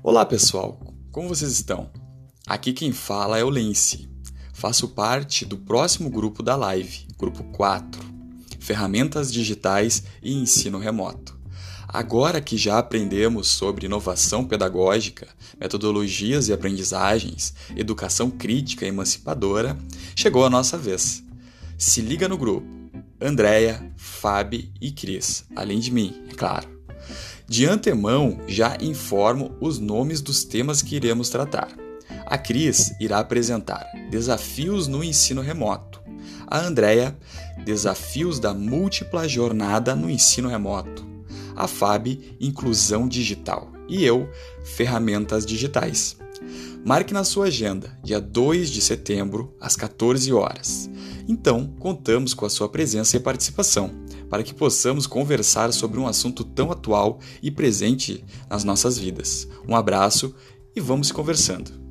Olá pessoal, como vocês estão? Aqui quem fala é o Lense. Faço parte do próximo grupo da live, grupo 4, Ferramentas Digitais e Ensino Remoto. Agora que já aprendemos sobre inovação pedagógica, metodologias e aprendizagens, educação crítica e emancipadora, chegou a nossa vez. Se liga no grupo. Andréia, Fábio e Cris, além de mim, é claro. De antemão, já informo os nomes dos temas que iremos tratar. A Cris irá apresentar Desafios no ensino remoto. A Andrea, Desafios da múltipla jornada no ensino remoto. A Fabi, Inclusão digital. E eu, Ferramentas digitais. Marque na sua agenda, dia 2 de setembro, às 14 horas. Então, contamos com a sua presença e participação, para que possamos conversar sobre um assunto tão atual e presente nas nossas vidas. Um abraço e vamos conversando.